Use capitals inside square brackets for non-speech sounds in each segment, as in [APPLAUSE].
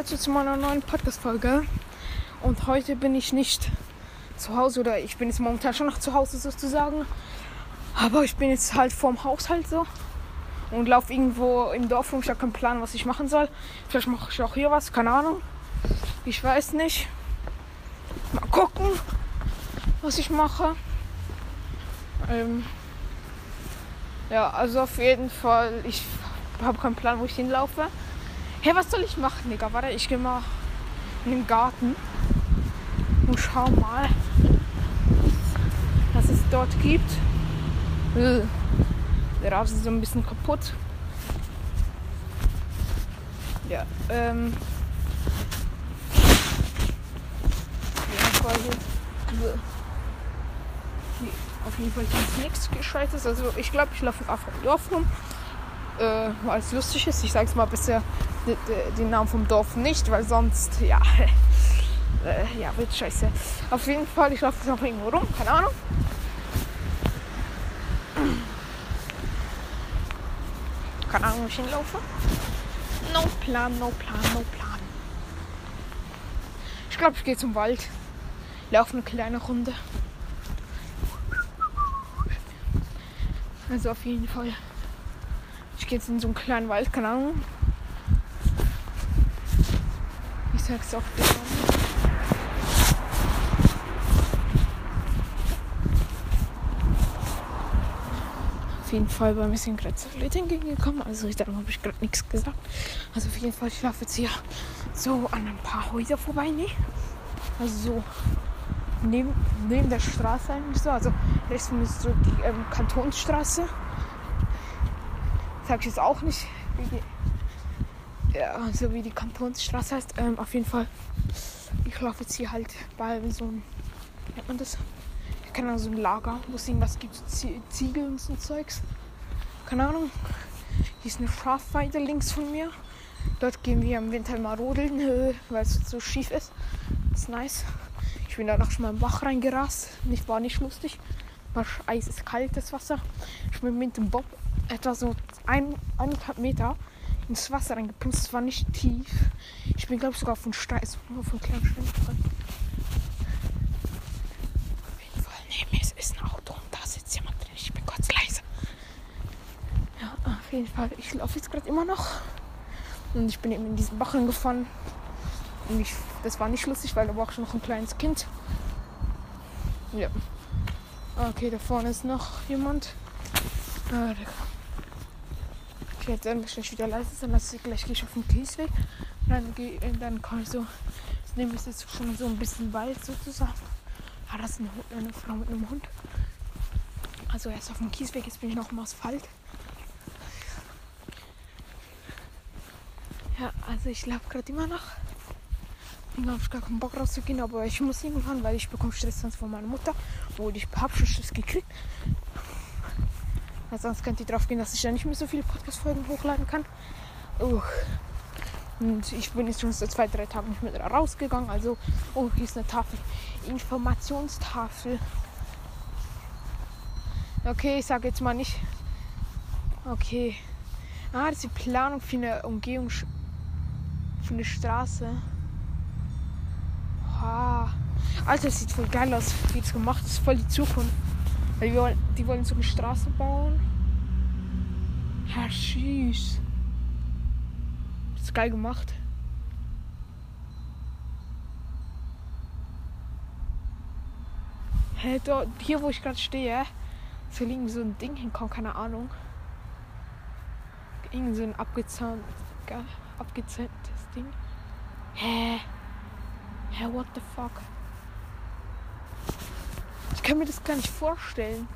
Leute zu meiner neuen Podcast-Folge. Und heute bin ich nicht zu Hause oder ich bin jetzt momentan schon noch zu Hause sozusagen. Aber ich bin jetzt halt vorm Haus halt so und laufe irgendwo im Dorf rum. Ich habe keinen Plan, was ich machen soll. Vielleicht mache ich auch hier was, keine Ahnung. Ich weiß nicht. Mal gucken, was ich mache. Ähm ja, also auf jeden Fall, ich habe keinen Plan, wo ich hinlaufe. Hey, was soll ich machen, Digga? Warte, ich gehe mal in den Garten und schau mal, was es dort gibt. Äh, der Rasen ist so ein bisschen kaputt. Ja, ähm. Auf jeden Fall hier, auf ist nichts Gescheites. Also ich glaube, ich laufe im Dorf rum. Äh, weil es lustig ist. Ich sage es mal bisher den Namen vom Dorf nicht, weil sonst, ja, [LAUGHS] äh, ja, wird scheiße. Auf jeden Fall, ich laufe jetzt noch irgendwo rum, keine Ahnung. Keine Ahnung, wo ich hinlaufe. No Plan, no Plan, no Plan. Ich glaube, ich gehe zum Wald. Laufe eine kleine Runde. Also auf jeden Fall. Ich gehe jetzt in so einen kleinen Wald, keine Ahnung. Ich sag's auch dir. Auf jeden Fall bei mir sind gerade Leute entgegengekommen. Also darum habe ich gerade nichts gesagt. Also auf jeden Fall, ich laufe jetzt hier so an ein paar Häuser vorbei, ne? Also so neben, neben der Straße eigentlich so. Also rechts von mir ist so die ähm, Kantonsstraße. Sag ich jetzt auch nicht, wie ja, so wie die Kantonsstraße heißt. Ähm, auf jeden Fall, ich laufe jetzt hier halt bei so einem, nennt man das? keine Ahnung, so ein Lager, wo es irgendwas gibt, Ziegel und so Zeugs. Keine Ahnung. Hier ist eine Schafweide links von mir. Dort gehen wir im Winter mal rodeln, [LAUGHS] weil es so schief ist. Das ist nice. Ich bin da noch schon mal im Bach reingerast. Nicht, war nicht lustig. War Eis ist kaltes Wasser. Ich bin mit dem Bob etwa so ein, eineinhalb Meter ins Wasser reingepumpt. Es war nicht tief. Ich bin, glaube ich, sogar von Stein, nur von kleinen Steinen Auf jeden Fall, ich laufe jetzt gerade immer noch. Und ich bin eben in diesen Bach gefahren. Und ich, das war nicht lustig, weil da war auch schon noch ein kleines Kind. Ja. Okay, da vorne ist noch jemand. Ah, ich werde dann wahrscheinlich wieder leise sein, also gleich gehe ich auf den Kiesweg. Und dann, gehe, dann kann ich so. Das nehme ich jetzt schon so ein bisschen Wald sozusagen. Ah, das ist eine, eine Frau mit einem Hund. Also erst auf dem Kiesweg, jetzt bin ich noch im Asphalt. Ja, also ich laufe gerade immer noch. Ich habe gar keinen Bock rauszugehen, aber ich muss irgendwann, weil ich bekomme Stress von meiner Mutter. Obwohl ich habe schon Stress gekriegt. Weil sonst könnt ihr drauf gehen, dass ich ja nicht mehr so viele Podcast-Folgen hochladen kann. Uh. Und ich bin jetzt schon seit zwei, drei Tagen nicht mehr rausgegangen. Also, oh, hier ist eine Tafel. Informationstafel. Okay, ich sage jetzt mal nicht. Okay. Ah, das ist die Planung für eine Umgehung für eine Straße. Wow. Alter, das sieht voll geil aus, wie das gemacht ist. Voll die Zukunft. Weil die wollen, die wollen so eine Straße bauen. Ja, süß. Ist geil gemacht. Hä, hey, dort, hier wo ich gerade stehe, so liegen so ein Ding hinkommen, keine Ahnung. Irgend so ein abgezahnt, Ding. Hä? Hä, what the fuck? Kann mir das gar nicht vorstellen.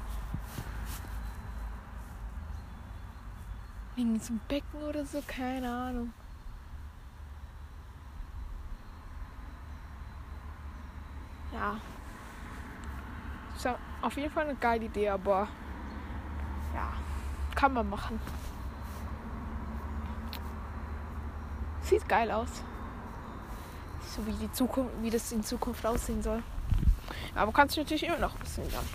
Wegen zum Becken oder so, keine Ahnung. Ja. Ist auf jeden Fall eine geile Idee, aber ja, kann man machen. Sieht geil aus. So wie die Zukunft, wie das in Zukunft aussehen soll. Aber kannst du natürlich immer noch ein bisschen lernen.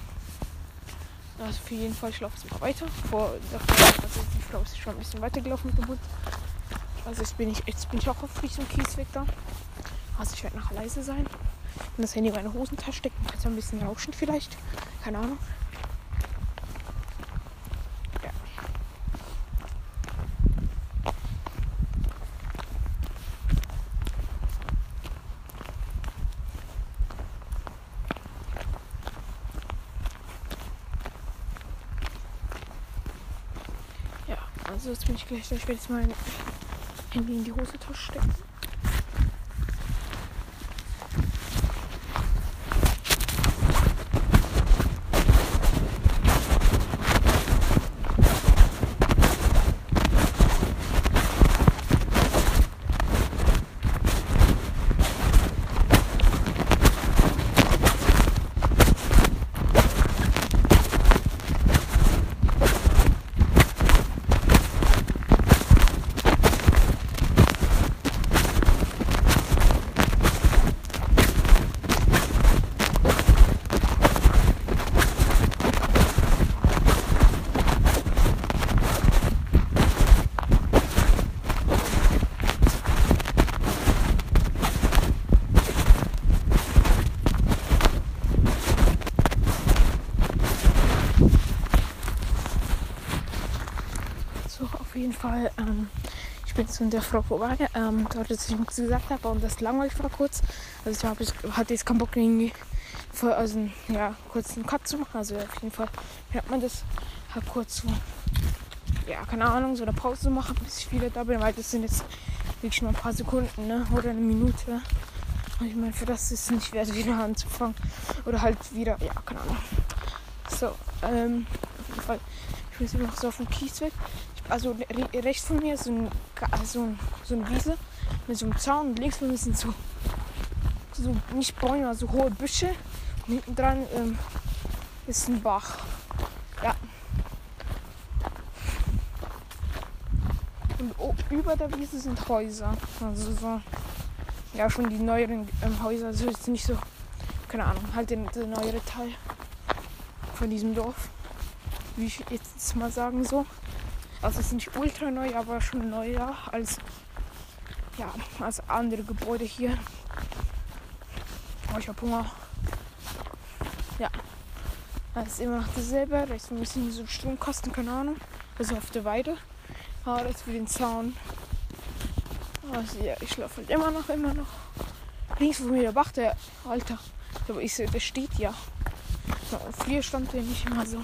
Also für jeden Fall, ich laufe weiter. Vor, also ich glaube, es ist schon ein bisschen weitergelaufen mit dem Hund. Also jetzt bin ich, jetzt bin ich auch auf diesem Kiesweg da. Also ich werde nachher leise sein. Und das Handy in meine Hosentasche stecken. Kannst ein bisschen rauschen vielleicht. Keine Ahnung. Ja. Ja, jetzt bin ich werde jetzt mein Handy in die Hosentasche stecken. So, auf jeden Fall. Ähm, in der Frau vorbei. Ähm, dort, dass ich nichts gesagt habe und das langweilig war kurz. Also ich hab, hatte jetzt keinen Bock irgendwie für, also, ja, kurz einen Cut zu machen. Also auf jeden Fall hört man das. Hab kurz so, ja, keine Ahnung, so eine Pause zu machen, bis ich wieder da bin, weil das sind jetzt wirklich nur ein paar Sekunden, ne? Oder eine Minute. Und ich meine, für das ist es nicht wert, wieder anzufangen. Oder halt wieder, ja, keine Ahnung. So, ähm, auf jeden Fall. Ich bin jetzt immer noch so auf dem Kiesweg. Ich, also re rechts von mir ist so, ein, Ga- so, ein, so eine Wiese mit so einem Zaun und links von mir sind so, so nicht Bäume, also hohe Büsche. Und hinten dran ähm, ist ein Bach. Ja. Und über der Wiese sind Häuser. Also so, ja, schon die neueren ähm, Häuser. Also jetzt nicht so, keine Ahnung, halt der, der neuere Teil von diesem Dorf. Wie ich jetzt mal sagen so. Also ist nicht ultra neu, aber schon neuer als ja, als andere Gebäude hier. Oh, ich hab Hunger. Ja. Das ist immer noch dasselbe. Mir ist irgendwie so ein Stromkasten, keine Ahnung. Also auf der Weide. Aber das für den Zaun. Also ja, ich schlafe halt immer noch, immer noch. Links von mir der Bach, der Alter. Aber ich, der steht ja. Ja, früher stand der nicht immer so.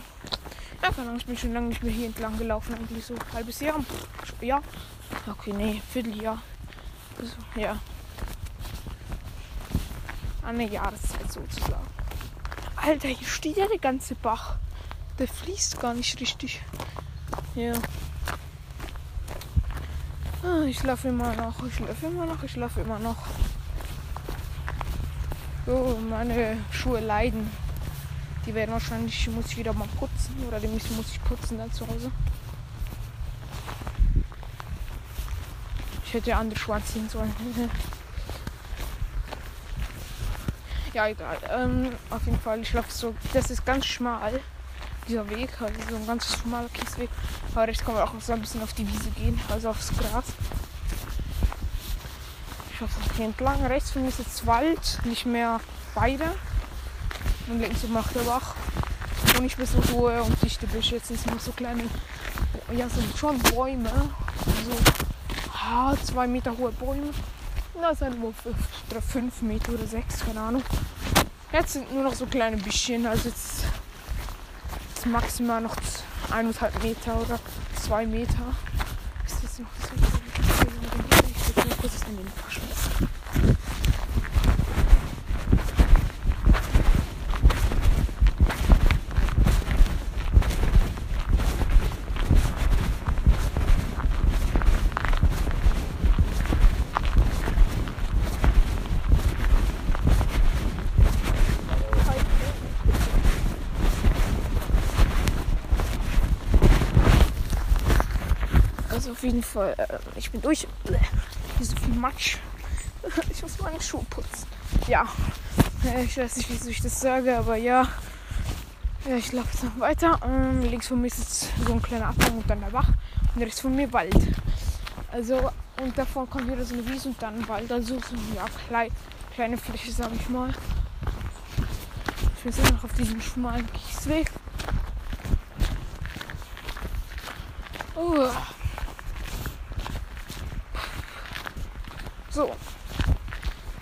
Ja, keine Ahnung, ich bin schon lange nicht mehr hier entlang gelaufen, eigentlich so ein halbes Jahr. Ja. Okay, nee, Vierteljahr. Also, ja. Eine Jahreszeit sozusagen. Alter, hier steht ja der ganze Bach. Der fließt gar nicht richtig. Ja. Ah, ich laufe immer noch, ich laufe immer noch, ich laufe immer noch. So, meine Schuhe leiden. Die werden wahrscheinlich, muss ich wieder mal putzen. Oder die muss, ich putzen dann zu Hause. Ich hätte ja andere Schuhe anziehen sollen. [LAUGHS] ja, egal. Ähm, auf jeden Fall, ich laufe so. Das ist ganz schmal. Dieser Weg, also so ein ganz schmaler Kiesweg. Aber rechts kann man auch so ein bisschen auf die Wiese gehen, also aufs Gras. Ich laufe hier entlang. Rechts von mir ist jetzt Wald, nicht mehr Weide. Und links macht der Bach. Und nicht mehr so hohe und dichte Büsche. Jetzt sind es nur so kleine, ja, so schon Bäume. So ah, zwei Meter hohe Bäume. Na, sind nur fünf, oder fünf Meter oder sechs, keine Ahnung. Jetzt sind nur noch so kleine Büschchen. Also jetzt, jetzt maximal noch eineinhalb Meter oder zwei Meter. Ist das noch so? Ich will kurz in den Taschen. Also auf jeden Fall, äh, ich bin durch. Bleh, Hier so viel Matsch. [LAUGHS] Ich muss meine Schuhe putzen. Ja, ich weiß nicht, wieso ich das sage, aber ja. ja ich laufe jetzt noch weiter. Ähm, links von mir ist jetzt so ein kleiner Abhang und dann der Bach. Und rechts von mir Wald. Also Und davor kommt wieder so eine Wiese und dann Wald. Also so ja, klein, kleine Fläche, sag ich mal. Ich bin immer noch auf diesem schmalen Kiesweg. Oh. So.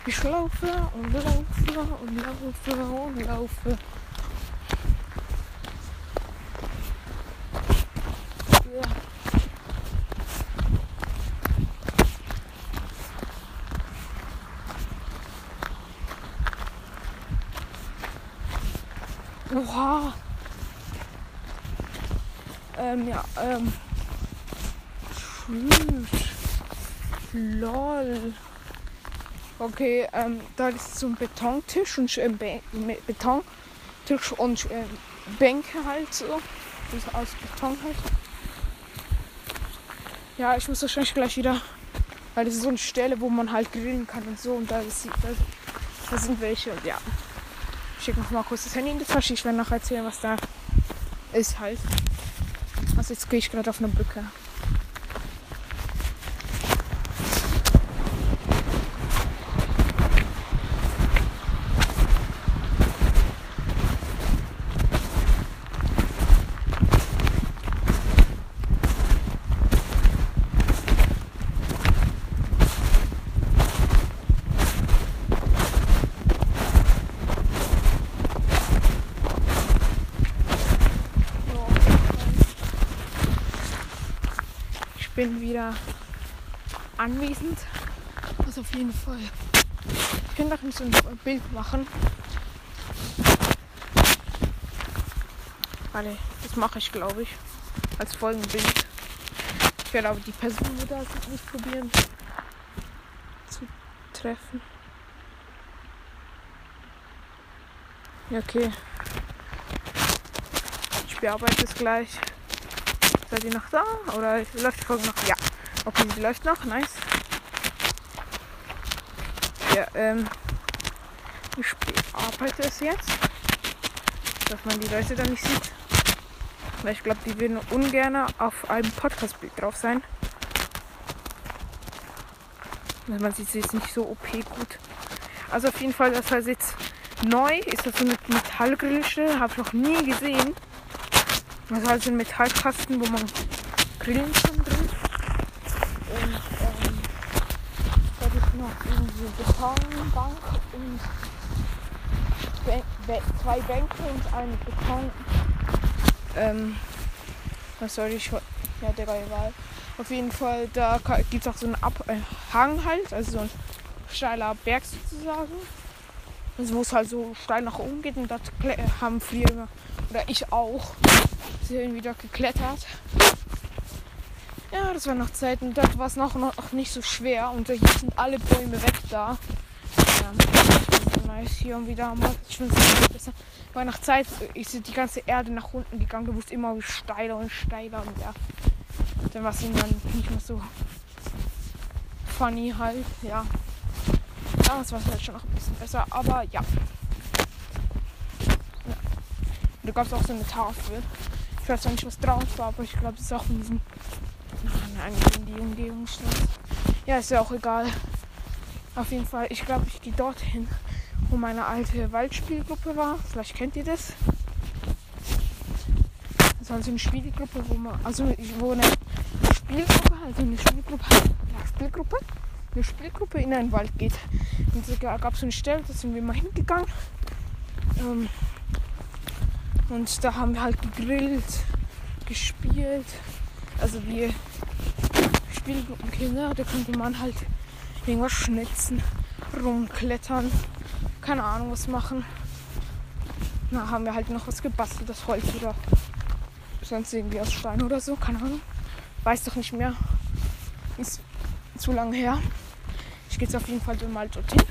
Ich laufe und laufe und laufe und laufe. Ja. Oha. Ähm, ja, ähm. Lol. Okay, ähm, da ist so ein Betontisch und äh, Be Betontisch und äh, Bänke halt so. Das ist aus Beton halt. Ja, ich muss wahrscheinlich gleich wieder, weil das ist so eine Stelle, wo man halt grillen kann und so und da, ist, da, da sind welche und ja. Ich schicke noch mal kurz das Handy in die Tasche. Ich werde noch erzählen, was da ist halt. Also jetzt gehe ich gerade auf eine Brücke. Ich bin wieder anwesend. Was auf jeden Fall. Ich kann doch nicht so ein Bild machen. Warte, das mache ich glaube ich. Als Folgenbild. Ich werde aber die Person da nicht probieren zu treffen. Ja, okay. Ich bearbeite es gleich. Seid ihr noch da? Oder läuft die Folge noch? Ja. Okay, sie läuft noch. Nice. Ja, ähm. Ich bearbeite es jetzt. Dass man die Leute da nicht sieht. Weil ich glaube, die würden ungern auf einem Podcast-Bild drauf sein. Man sieht sie jetzt nicht so OP gut. Also auf jeden Fall, das heißt jetzt neu ist das so eine Metallgrillstelle. Habe ich noch nie gesehen. Das ist halt so ein Metallkasten, wo man grillen kann drin. Und ähm, da gibt noch irgendwie Betonbank und zwei Bänke und eine Beton. Ähm, was soll ich? Ja, Digga, egal. Auf jeden Fall, da gibt es auch so einen Abhang halt, also so ein steiler Berg sozusagen. Also wo es halt so steil nach oben geht und dort haben früher immer, oder ich auch, sind wieder geklettert. Das war noch Zeiten, dort war es noch, noch nicht so schwer und jetzt sind alle Bäume weg da. Ja, so nice hier und wieder. Ich finde es besser. Weil nach Zeit ist die ganze Erde nach unten gegangen. Du wusstest immer steiler und steiler und ja. Dann war es irgendwann nicht mehr so funny halt, ja. Damals war es halt schon noch ein bisschen besser, aber ja. ja. Da gab es auch so eine Tafel. Ich weiß noch nicht, was drauf war, aber ich glaube, es ist auch in diesem. In die Umgehungsstadt. Ja, ist ja auch egal. Auf jeden Fall, ich glaube, ich gehe dorthin, wo meine alte Waldspielgruppe war. Vielleicht kennt ihr das. Das war so eine Spielgruppe, wo man, also wo eine Spielgruppe, also eine Spielgruppe, ja, Spielgruppe, eine Spielgruppe in einen Wald geht. Und da gab es so eine Stelle, da sind wir mal hingegangen. Ähm, und da haben wir halt gegrillt, gespielt. Also wir Spielgruppenkinder, da konnte man halt irgendwas schnitzen, rumklettern, keine Ahnung was machen. Na, haben wir halt noch was gebastelt, das Holz oder sonst irgendwie aus Stein oder so, keine Ahnung. Weiß doch nicht mehr. Ist zu lange her. Ich gehe jetzt auf jeden Fall mal dorthin.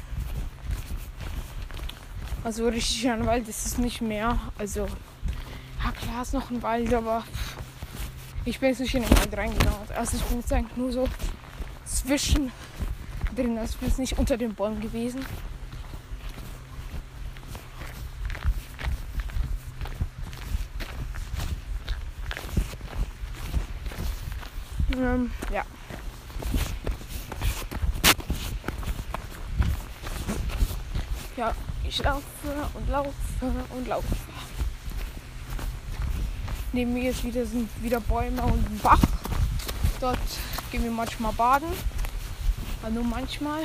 Also richtig ein Wald ist es nicht mehr. Also, ja klar ist noch ein Wald, aber ich bin jetzt nicht in den Wald reingegangen. Also ich bin jetzt eigentlich nur so zwischen drin. Also ich bin jetzt nicht unter den Bäumen gewesen. Ähm, ja. Ja, ich laufe und laufe und laufe. Neben mir ist wieder, sind wieder Bäume und ein Bach. Dort gehen wir manchmal baden. Also nur manchmal.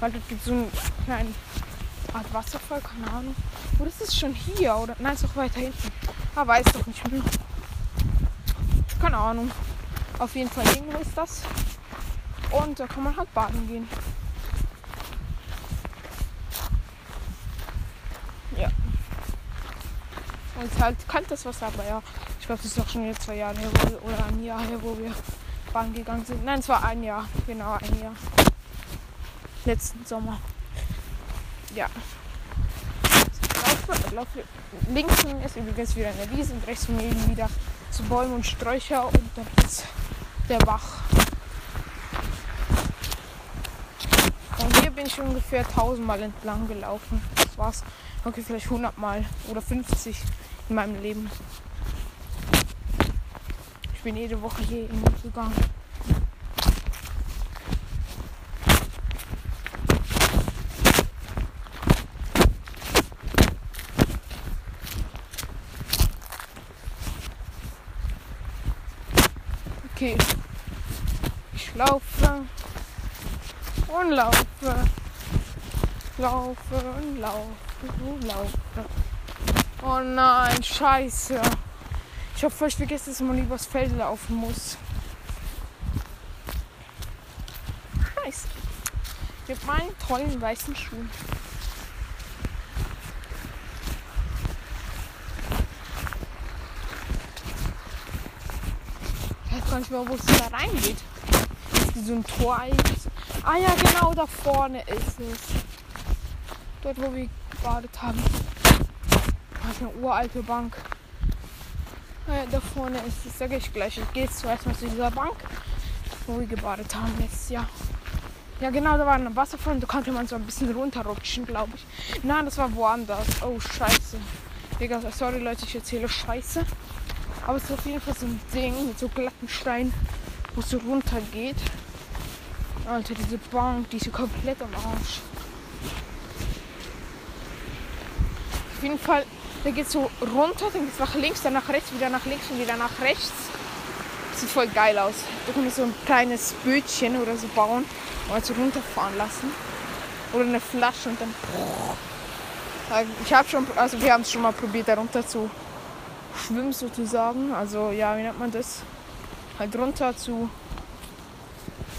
Weil dort gibt es so einen kleinen Art Wasserfall, keine Ahnung. Oder ist es schon hier? Oder nein, ist doch weiter hinten. Ah, weiß doch nicht mehr. Keine Ahnung. Auf jeden Fall irgendwo ist das. Und da kann man halt baden gehen. Ja. Und es ist halt kaltes Wasser, aber ja. Ich glaube, das ist auch schon jetzt zwei Jahre her oder ein Jahr her, wo wir baden gegangen sind. Nein, es war ein Jahr. Genau, ein Jahr. Letzten Sommer. Ja. Laufe. Links von mir ist übrigens wieder eine Wiese und rechts von mir wieder zu Bäume und Sträucher und dann ist der Bach. Und hier bin ich ungefähr 1000 Mal entlang gelaufen. Das war's. Okay, vielleicht 100 Mal oder 50 in meinem Leben. Ich bin jede Woche hier gegangen. Okay. Ich laufe und laufe. Laufe und laufe und laufe. Oh nein, scheiße. Ich habe völlig vergessen, dass man übers Feld laufen muss. Scheiße. Mit meinen tollen weißen Schuhen. Ich weiß gar nicht mehr, wo es da reingeht. Ist so ein Tor eigentlich. Ah ja, genau da vorne ist es. Dort, wo wir gebadet haben. Ist eine uralte Bank. Ah ja, da vorne ist es. Sage ich gleich. Ich gehe jetzt zuerst mal zu dieser Bank, wo wir gebadet haben letztes Jahr. Ja, genau, da war ein Wasserfall und da konnte man so ein bisschen runterrutschen, glaube ich. Nein, das war woanders. Oh, scheiße. Digga, sorry Leute, ich erzähle Scheiße. Aber es ist auf jeden Fall so ein Ding mit so glatten Steinen, wo es so runter geht. Alter, diese Bank, die ist komplett am Arsch. Auf jeden Fall, da geht so runter, dann geht es nach links, dann nach rechts, wieder nach links und wieder nach rechts. Sieht voll geil aus. Da kann man so ein kleines Bötchen oder so bauen und halt so runterfahren lassen. Oder eine Flasche und dann. Ich habe schon, also wir haben es schon mal probiert, da runter zu schwimmen sozusagen. Also ja, wie nennt man das? Halt runter zu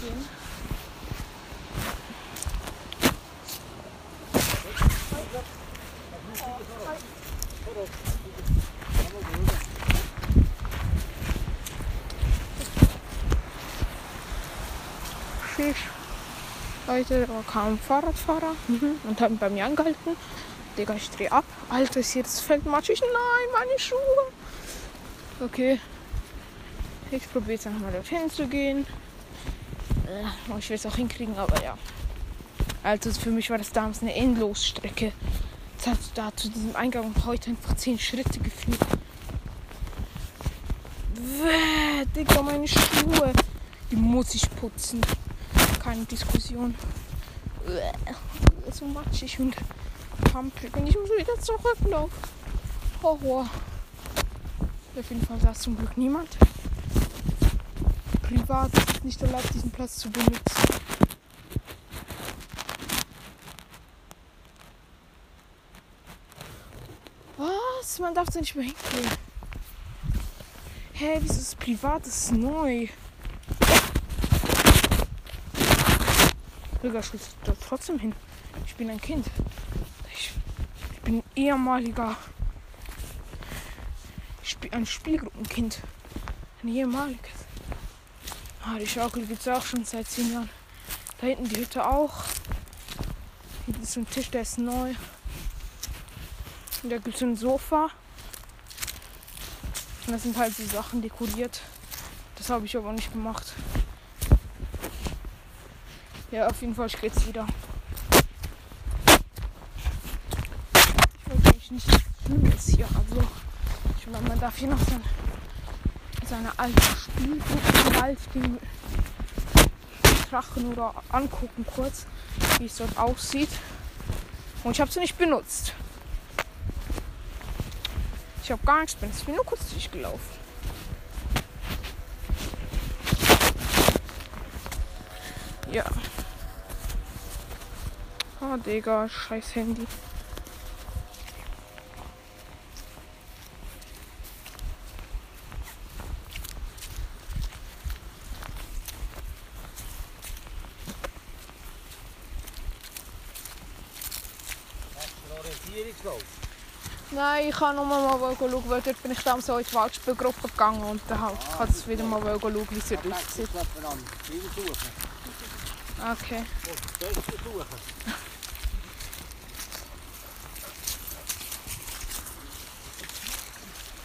gehen. Da kam ein Fahrradfahrer mhm. und hat bei mir angehalten. Digga, ich dreh ab. Alter, ist hier das Feld matschig? Nein, meine Schuhe. Okay. Ich probiere jetzt nochmal dorthin zu gehen. Äh, ich will es auch hinkriegen, aber ja. Also für mich war das damals eine Endlosstrecke. Das hat da zu diesem Eingang heute einfach 10 Schritte geführt. Bäh, Digga, meine Schuhe. Die muss ich putzen. Keine Diskussion. Bäh, so matschig und pampelig. Und ich muss wieder zurücklaufen. Horror. Auf jeden Fall saß zum Glück niemand. Privat ist es nicht erlaubt, diesen Platz zu benutzen. Was? Man darf da nicht mehr hingehen. Hä, hey, wieso ist es privat? Das ist neu. Ich will da trotzdem hin. Ich bin ein Kind. Ich, ich bin ehemaliger. Sp ein Spielgruppenkind. Ein ehemaliges. Ah, die Schaukel gibt es auch schon seit zehn Jahren. Da hinten die Hütte auch. Hier ist so ein Tisch, der ist neu. Und da gibt es so ein Sofa. Und das sind halt die Sachen dekoriert. Das habe ich aber nicht gemacht. Ja, auf jeden Fall geht's wieder. Ich wollte eigentlich nicht Schlimmes hier, also ich meine, man darf hier noch sein, seine alte Spielgruppen betrachten oder angucken kurz. wie es dort aussieht. Und ich habe sie nicht benutzt. Ich habe gar nichts benutzt. Ich bin nur kurz durchgelaufen. Ja. Oh, Digga, scheiß Handy. Nein, ich kann nur mal schauen, weil dort bin ich dann so in die Waldspielgruppe gegangen und dann halt, ah, kann ich wieder mal schauen, wie es dort aussieht. Okay.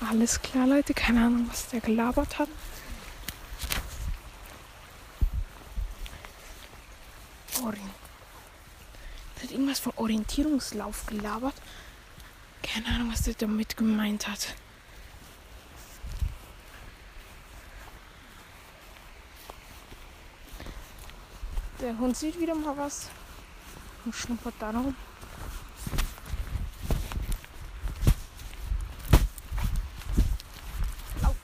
Alles klar, Leute. Keine Ahnung, was der gelabert hat. Orient. Der hat irgendwas von Orientierungslauf gelabert. Keine Ahnung, was der damit gemeint hat. Der Hund sieht wieder mal was und schnuppert da rum. Lauf,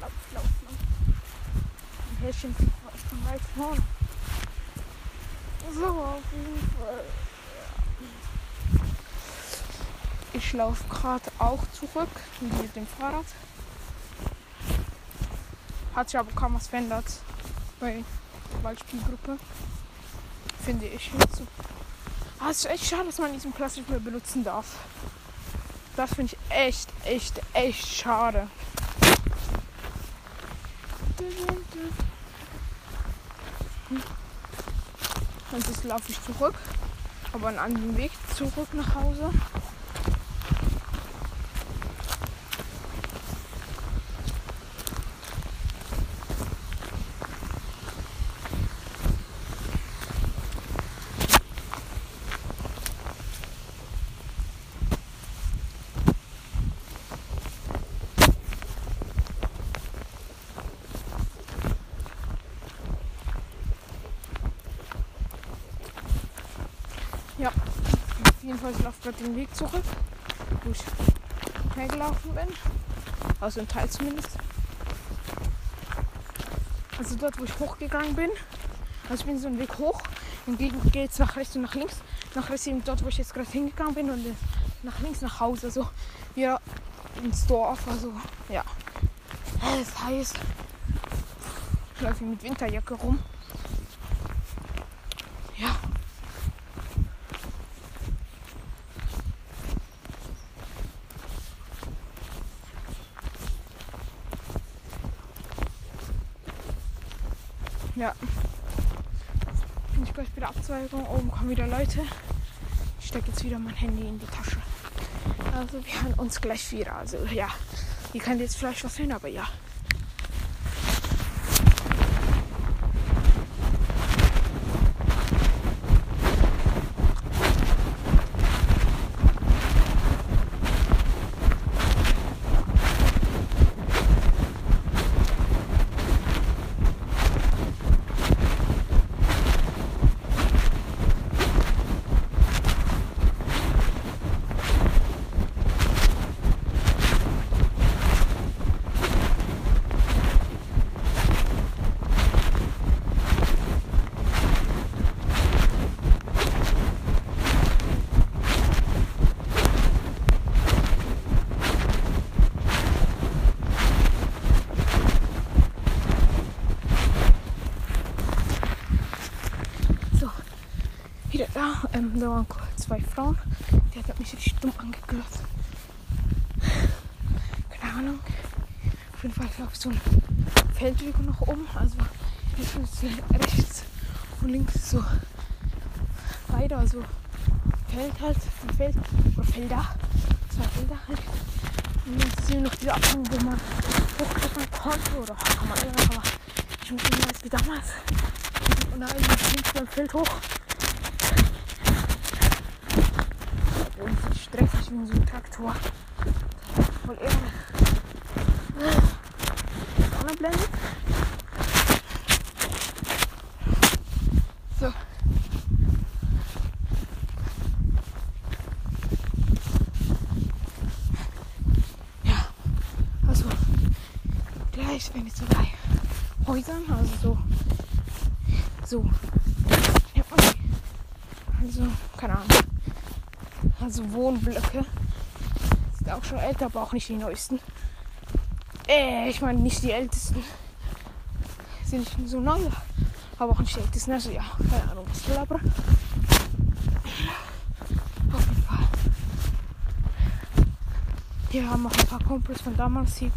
lauf, lauf, lauf. Häschen von weit vorne. So, auf jeden Fall. Ich laufe gerade auch zurück mit dem Fahrrad. Hat sich aber kaum was verändert bei der Waldspielgruppe finde ich. So. Ah, es ist echt schade, dass man diesen Plastik mehr benutzen darf. Das finde ich echt, echt, echt schade. Und jetzt laufe ich zurück, aber einen anderen Weg zurück nach Hause. jedenfalls laufe gerade den Weg zurück, wo ich hergelaufen bin. Also ein Teil zumindest. Also dort, wo ich hochgegangen bin. Also ich bin so einen Weg hoch. Dann geht es nach rechts und nach links. Nach rechts eben dort, wo ich jetzt gerade hingegangen bin. Und nach links nach Hause. Also wieder ins Dorf. Also ja. Es ist heiß. Ich laufe mit Winterjacke rum. Ja. Bin ich gleich bei der Abzweigung. Oben kommen wieder Leute. Ich stecke jetzt wieder mein Handy in die Tasche. Also wir hören uns gleich wieder. Also ja, ihr könnt jetzt vielleicht was hören, aber ja. Ähm, da waren zwei Frauen. Die hat mich richtig dumm angegört. Keine Ahnung. Auf jeden Fall es so ein Feldweg nach oben. Also rechts und links so weiter. Also Feld halt. Ein Feld oder Felder. Zwei Felder halt. Und dann ist hier noch dieser Abhang, wo man hochklettern konnte. Oder kann man immer, aber ich muss mehr als wie damals. Und da ist beim Feld hoch. in so ein Traktor. Voll irre. Sonne blendet. So. Ja, also gleich bin ich so bei Häusern, also so. So. Ja, okay. Also, keine Ahnung also Wohnblöcke, sind auch schon älter, aber auch nicht die neuesten. Äh, ich meine nicht die ältesten, sind nicht so neu, aber auch nicht die ältesten, also ja, keine Ahnung, was ich aber auf jeden Fall. Hier haben auch ein paar Kumpels von damals, sie,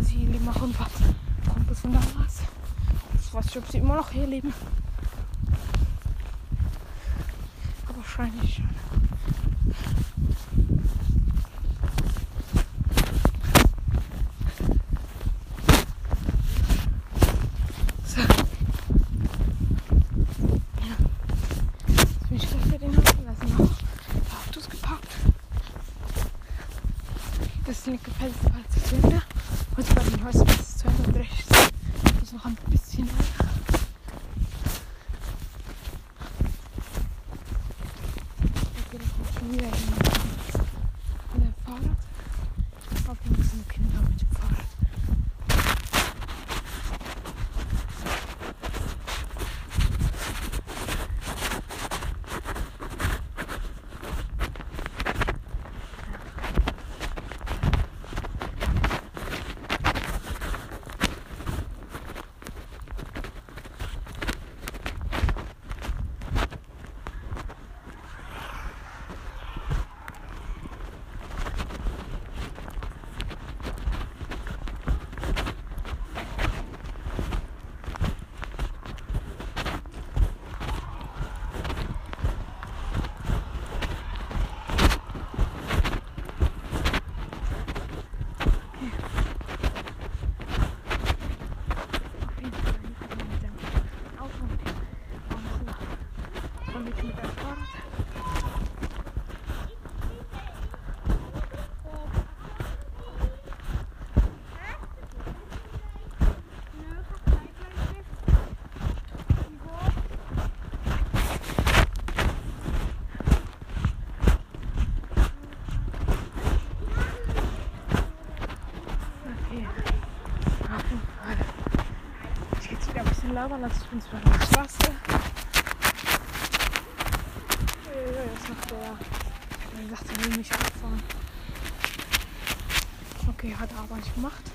sie leben auch ein paar Kumpels von damals. Ich weiß nicht, ob sie immer noch hier leben. Aber wahrscheinlich schon. So. Ja. Jetzt bin ich gleich bei den Hafen. Da sind noch Autos geparkt. Das linke Fenster war zu Ende. Und bei den Häusern ist es zu Ende und rechts ist noch ein bisschen weiter. Da geht auch schon wieder jemand mit dem Fahrrad. Aber wir sind Kinder mit dem Fahrrad. Auf jeden Fall nicht mit dem Auto und dem und mit dem Fahrrad. Okay. Auf jeden Fall. Ich gehe jetzt wieder ein bisschen labern, also ich bin zwar auf der Straße. Uiuiui, Was macht der? Er sagt, will mich abfahren. Okay, hat er aber nicht gemacht.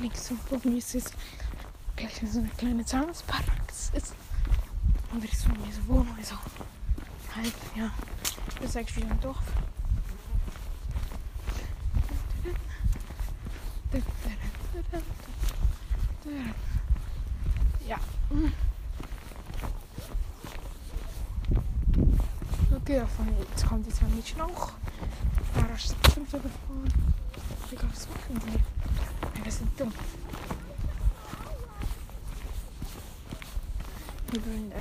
Links zum Boden ist gleich so eine kleine Zahnarztpraxis ist. Und rechts von mir so Wohnung, so halt, ja. Das ist eigentlich wieder ein Dorf. Ja. Okay, davon jetzt kommt jetzt ein Mädchen auch. Da ist bestimmt so gefahren. Wie glaube, was machen die? Ja, wir wollen da.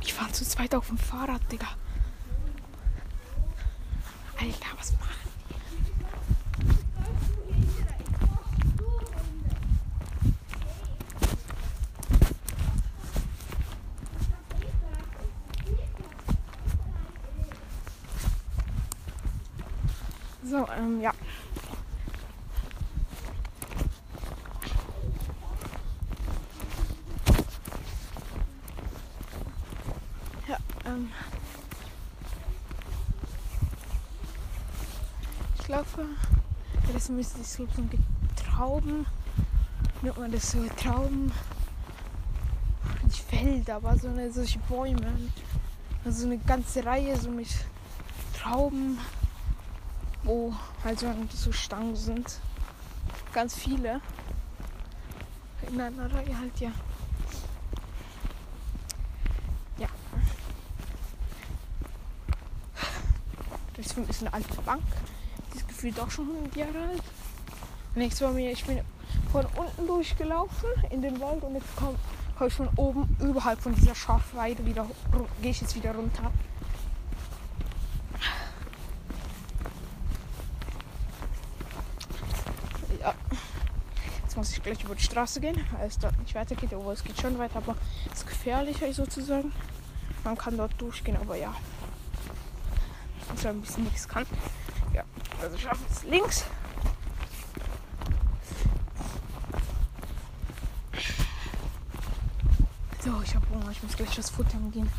Ich fahre zu zweit auf dem Fahrrad, Digga. Alter, was machen die? So, ähm, ja. Ja, ähm. Ich laufe. Ja, das müsste ich so Trauben. Nennt man das so Trauben. Nicht Felder, aber so eine solche Bäume. Also eine ganze Reihe so mit Trauben, wo halt so, Stangen sind. Ganz viele. In einer Reihe halt, ja. Ja. Das ist eine alte Bank. Die ist gefühlt auch schon 100 Jahre alt. Nächstes bei mir, ich bin von unten durchgelaufen in den Wald und jetzt komme komm ich von oben überhalb von dieser Schafweide wieder gehe ich jetzt wieder runter. Ja. Jetzt muss ich gleich über die Straße gehen, weil es dort nicht weitergeht. Obwohl es geht schon weiter, aber es ist gefährlicher sozusagen. Man kann dort durchgehen, aber ja. Also ein bisschen nichts kann. Ja, also schaffe jetzt links. So, ich habe Hunger, ich muss gleich was futtern gehen.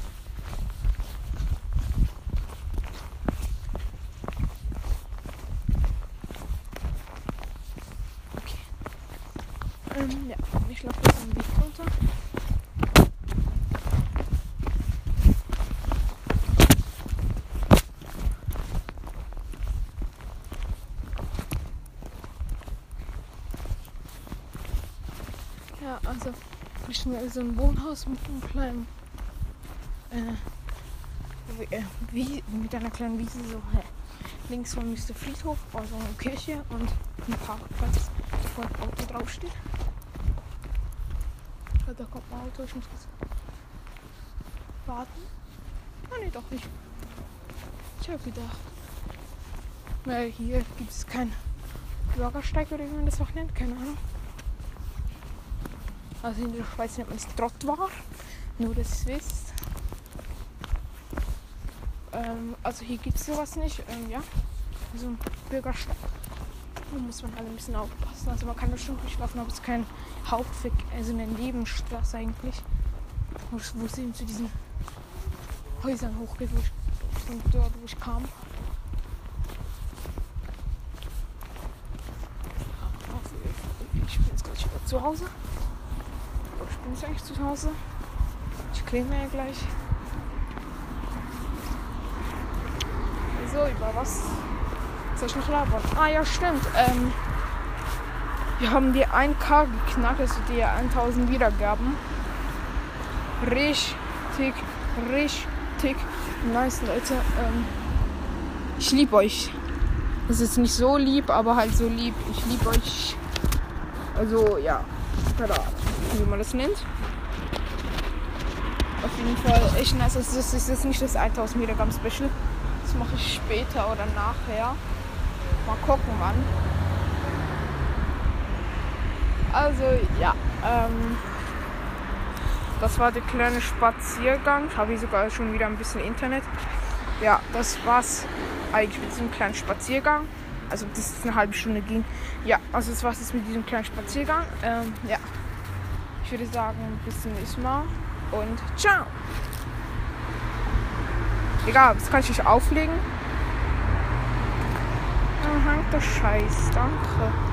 Okay. Ähm, ja, ich laufe jetzt am Weg runter. Ja, also bin so ein Wohnhaus mit einem kleinen äh, wie, äh, wie, mit einer kleinen Wiese so hä. links von Mr. Friedhof, also eine Kirche und ein Parkplatz, wo ein Auto draufsteht. Ja, da kommt ein Auto, ich muss kurz warten. Ah ne, doch nicht. Ich habe gedacht. Weil hier gibt es keinen Bürgersteig oder wie man das auch nennt, keine Ahnung. Also in der Schweiz nennt man es Trottoir, nur dass ihr wisst. Ähm, also hier gibt es sowas nicht, ähm, ja. So ein Bürgersteig. Da muss man halt ein bisschen aufpassen. Also man kann schon durchlaufen, aber es ist kein Hauptweg, also eine Nebenstraße eigentlich. Wo, wo es eben zu diesen Häusern hochgeht, wo ich, von dort, wo ich kam. Ich bin jetzt gleich wieder zu Hause. Ich bin jetzt eigentlich zu Hause. Ich klinge ja gleich. So, über was soll ich noch labern? Ah ja, stimmt. Ähm, wir haben die 1K geknackt, also die 1000 Wiedergaben. Richtig, richtig nice, Leute. Ähm, ich liebe euch. Es ist nicht so lieb, aber halt so lieb. Ich liebe euch. Also, ja. Ahnung, wie man das nennt. Auf jeden Fall echt nice. Also, das ist jetzt nicht das 1000 Wiedergaben Special. Das mache ich später oder nachher. Mal gucken, wann. Also, ja. Ähm, das war der kleine Spaziergang. Habe ich sogar schon wieder ein bisschen Internet. Ja, das war's eigentlich mit diesem kleinen Spaziergang. Also es eine halbe Stunde ging. Ja, also das war's jetzt mit diesem kleinen Spaziergang. Ähm, ja. Ich würde sagen, bis zum nächsten Mal und ciao. Egal, das kann ich nicht auflegen. Dann hängt der Scheiß. Danke.